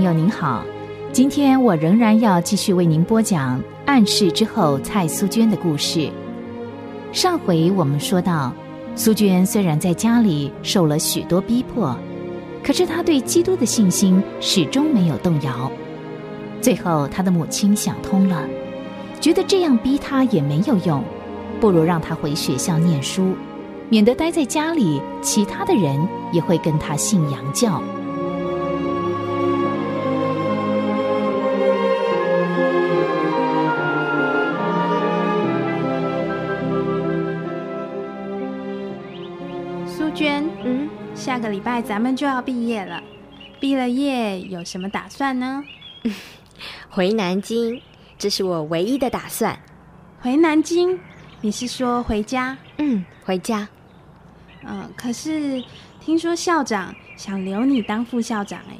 朋友您好，今天我仍然要继续为您播讲暗示之后蔡苏娟的故事。上回我们说到，苏娟虽然在家里受了许多逼迫，可是她对基督的信心始终没有动摇。最后，她的母亲想通了，觉得这样逼她也没有用，不如让她回学校念书，免得待在家里，其他的人也会跟她信洋教。下个礼拜咱们就要毕业了，毕了业有什么打算呢？回南京，这是我唯一的打算。回南京？你是说回家？嗯，回家。嗯，可是听说校长想留你当副校长，哎，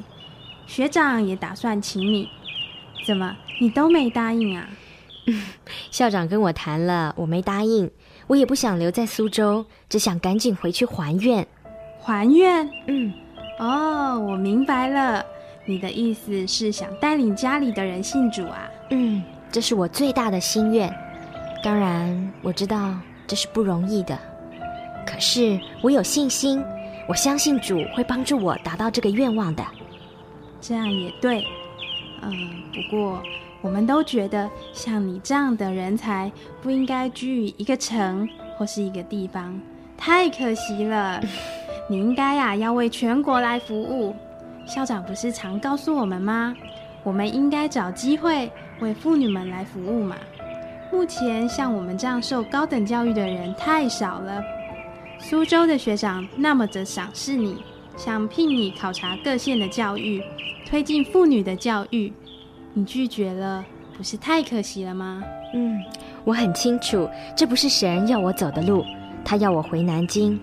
学长也打算请你，怎么你都没答应啊？校长跟我谈了，我没答应。我也不想留在苏州，只想赶紧回去还愿。还愿，嗯，哦，我明白了，你的意思是想带领家里的人信主啊？嗯，这是我最大的心愿。当然，我知道这是不容易的，可是我有信心，我相信主会帮助我达到这个愿望的。这样也对，嗯，不过我们都觉得像你这样的人才不应该居于一个城或是一个地方，太可惜了。你应该呀，要为全国来服务。校长不是常告诉我们吗？我们应该找机会为妇女们来服务嘛。目前像我们这样受高等教育的人太少了。苏州的学长那么的赏识你，想聘你考察各县的教育，推进妇女的教育，你拒绝了，不是太可惜了吗？嗯，我很清楚，这不是神要我走的路，他要我回南京。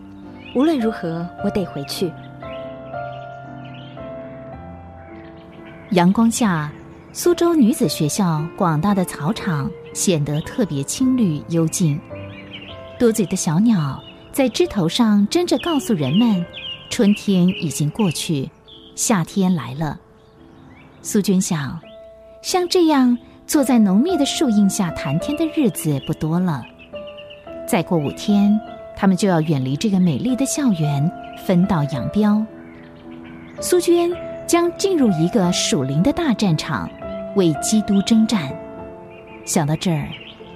无论如何，我得回去。阳光下，苏州女子学校广大的草场显得特别青绿幽静。多嘴的小鸟在枝头上争着告诉人们：春天已经过去，夏天来了。苏娟想，像这样坐在浓密的树荫下谈天的日子不多了。再过五天。他们就要远离这个美丽的校园，分道扬镳。苏娟将进入一个属灵的大战场，为基督征战。想到这儿，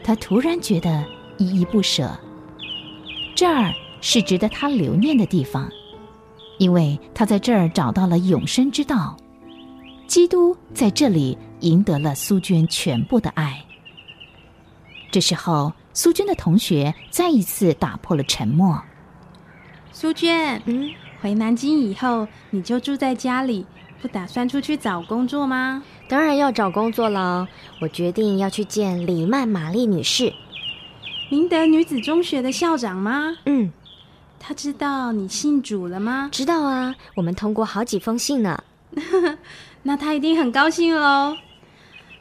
他突然觉得依依不舍。这儿是值得他留念的地方，因为他在这儿找到了永生之道。基督在这里赢得了苏娟全部的爱。这时候。苏娟的同学再一次打破了沉默。苏娟，嗯，回南京以后你就住在家里，不打算出去找工作吗？当然要找工作了。我决定要去见李曼玛丽女士，明德女子中学的校长吗？嗯，他知道你信主了吗？知道啊，我们通过好几封信呢。那他一定很高兴喽。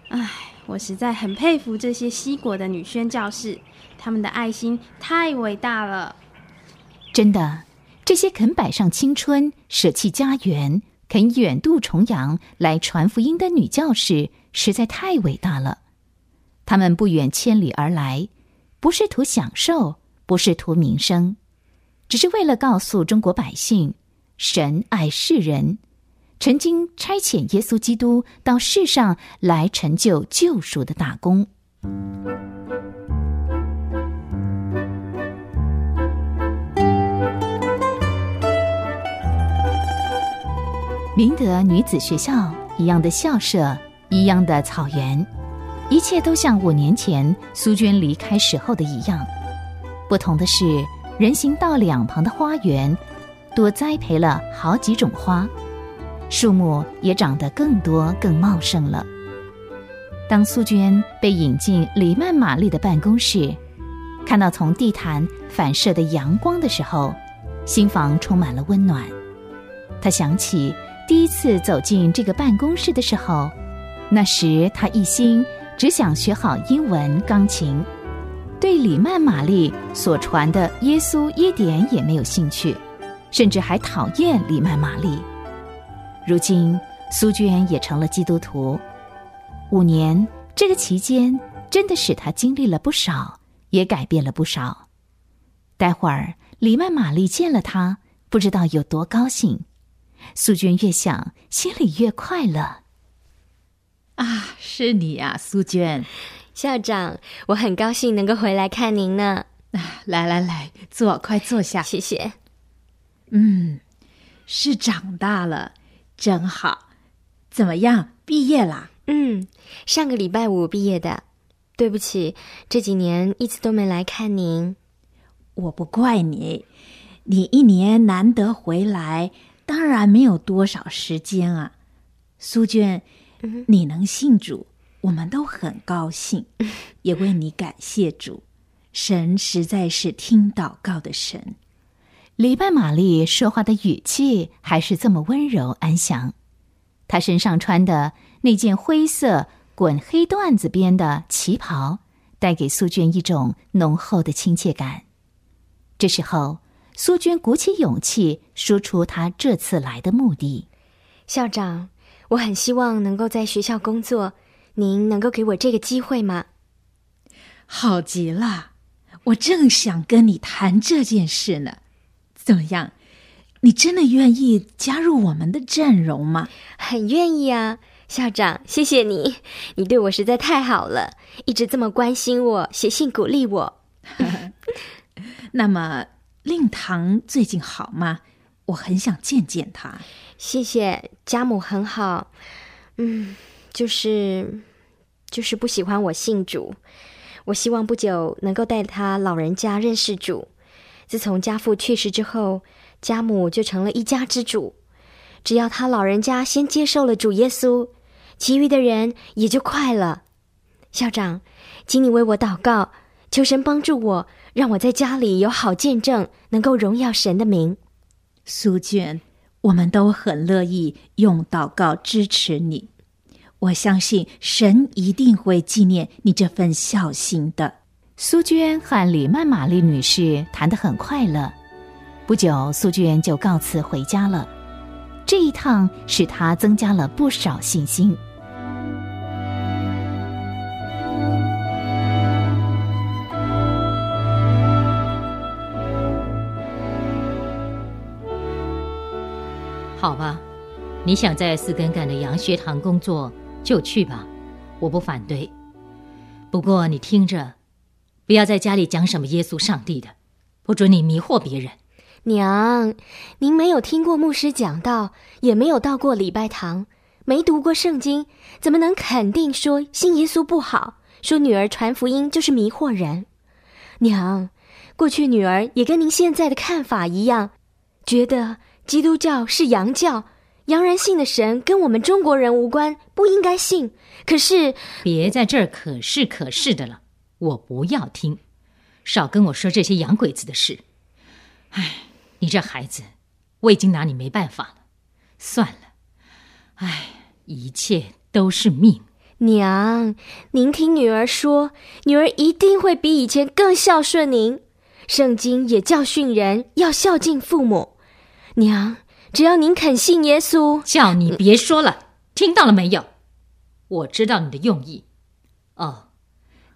唉。我实在很佩服这些西国的女宣教士，他们的爱心太伟大了。真的，这些肯摆上青春、舍弃家园、肯远渡重洋来传福音的女教士，实在太伟大了。他们不远千里而来，不是图享受，不是图名声，只是为了告诉中国百姓，神爱世人。曾经差遣耶稣基督到世上来成就救赎的大功。明德女子学校一样的校舍，一样的草原，一切都像五年前苏娟离开时候的一样。不同的是，人行道两旁的花园多栽培了好几种花。树木也长得更多、更茂盛了。当苏娟被引进李曼玛丽的办公室，看到从地毯反射的阳光的时候，心房充满了温暖。她想起第一次走进这个办公室的时候，那时她一心只想学好英文、钢琴，对李曼玛丽所传的耶稣一点也没有兴趣，甚至还讨厌李曼玛丽。如今，苏娟也成了基督徒。五年，这个期间真的使她经历了不少，也改变了不少。待会儿李曼玛丽见了她，不知道有多高兴。苏娟越想，心里越快乐。啊，是你啊，苏娟校长，我很高兴能够回来看您呢。啊，来来来，坐，快坐下。谢谢。嗯，是长大了，真好。怎么样，毕业啦？嗯，上个礼拜五毕业的。对不起，这几年一直都没来看您。我不怪你，你一年难得回来，当然没有多少时间啊。苏娟，你能信主，我们都很高兴，也为你感谢主。神实在是听祷告的神。礼拜玛丽说话的语气还是这么温柔安详。她身上穿的那件灰色。滚黑缎子边的旗袍，带给苏娟一种浓厚的亲切感。这时候，苏娟鼓起勇气说出她这次来的目的：“校长，我很希望能够在学校工作，您能够给我这个机会吗？”好极了，我正想跟你谈这件事呢。怎么样？你真的愿意加入我们的阵容吗？很愿意啊。校长，谢谢你，你对我实在太好了，一直这么关心我，写信鼓励我。那么令堂最近好吗？我很想见见他。谢谢，家母很好。嗯，就是就是不喜欢我信主。我希望不久能够带他老人家认识主。自从家父去世之后，家母就成了一家之主。只要他老人家先接受了主耶稣。其余的人也就快了。校长，请你为我祷告，求神帮助我，让我在家里有好见证，能够荣耀神的名。苏娟，我们都很乐意用祷告支持你。我相信神一定会纪念你这份孝心的。苏娟和李曼玛丽女士谈得很快乐。不久，苏娟就告辞回家了。这一趟使她增加了不少信心。好吧，你想在斯根干的洋学堂工作就去吧，我不反对。不过你听着，不要在家里讲什么耶稣、上帝的，不准你迷惑别人。娘，您没有听过牧师讲道，也没有到过礼拜堂，没读过圣经，怎么能肯定说信耶稣不好？说女儿传福音就是迷惑人？娘，过去女儿也跟您现在的看法一样，觉得。基督教是洋教，洋人信的神跟我们中国人无关，不应该信。可是，别在这儿可是可是的了，我不要听，少跟我说这些洋鬼子的事。哎，你这孩子，我已经拿你没办法了。算了，哎，一切都是命。娘，您听女儿说，女儿一定会比以前更孝顺您。圣经也教训人要孝敬父母。娘，只要您肯信耶稣，叫你别说了，听到了没有？我知道你的用意。哦，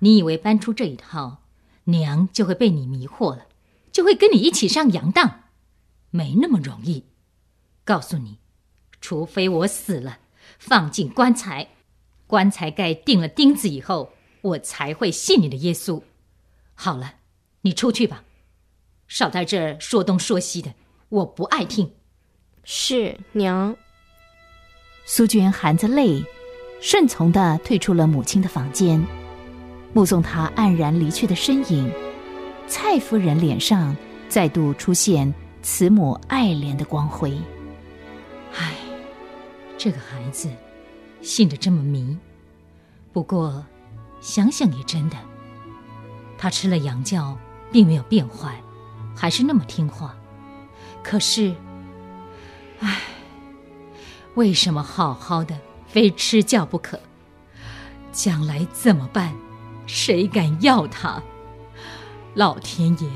你以为搬出这一套，娘就会被你迷惑了，就会跟你一起上洋当？没那么容易。告诉你，除非我死了，放进棺材，棺材盖钉了钉子以后，我才会信你的耶稣。好了，你出去吧，少在这儿说东说西的。我不爱听，是娘。苏娟含着泪，顺从的退出了母亲的房间，目送他黯然离去的身影。蔡夫人脸上再度出现慈母爱怜的光辉。唉，这个孩子信得这么迷，不过想想也真的，他吃了洋教，并没有变坏，还是那么听话。可是，唉，为什么好好的非吃教不可？将来怎么办？谁敢要她老天爷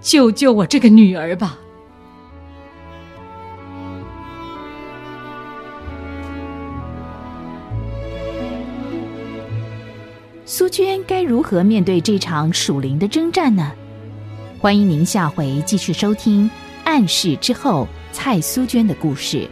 救救我这个女儿吧。苏娟该如何面对这场属灵的征战呢？欢迎您下回继续收听暗示之后蔡苏娟的故事。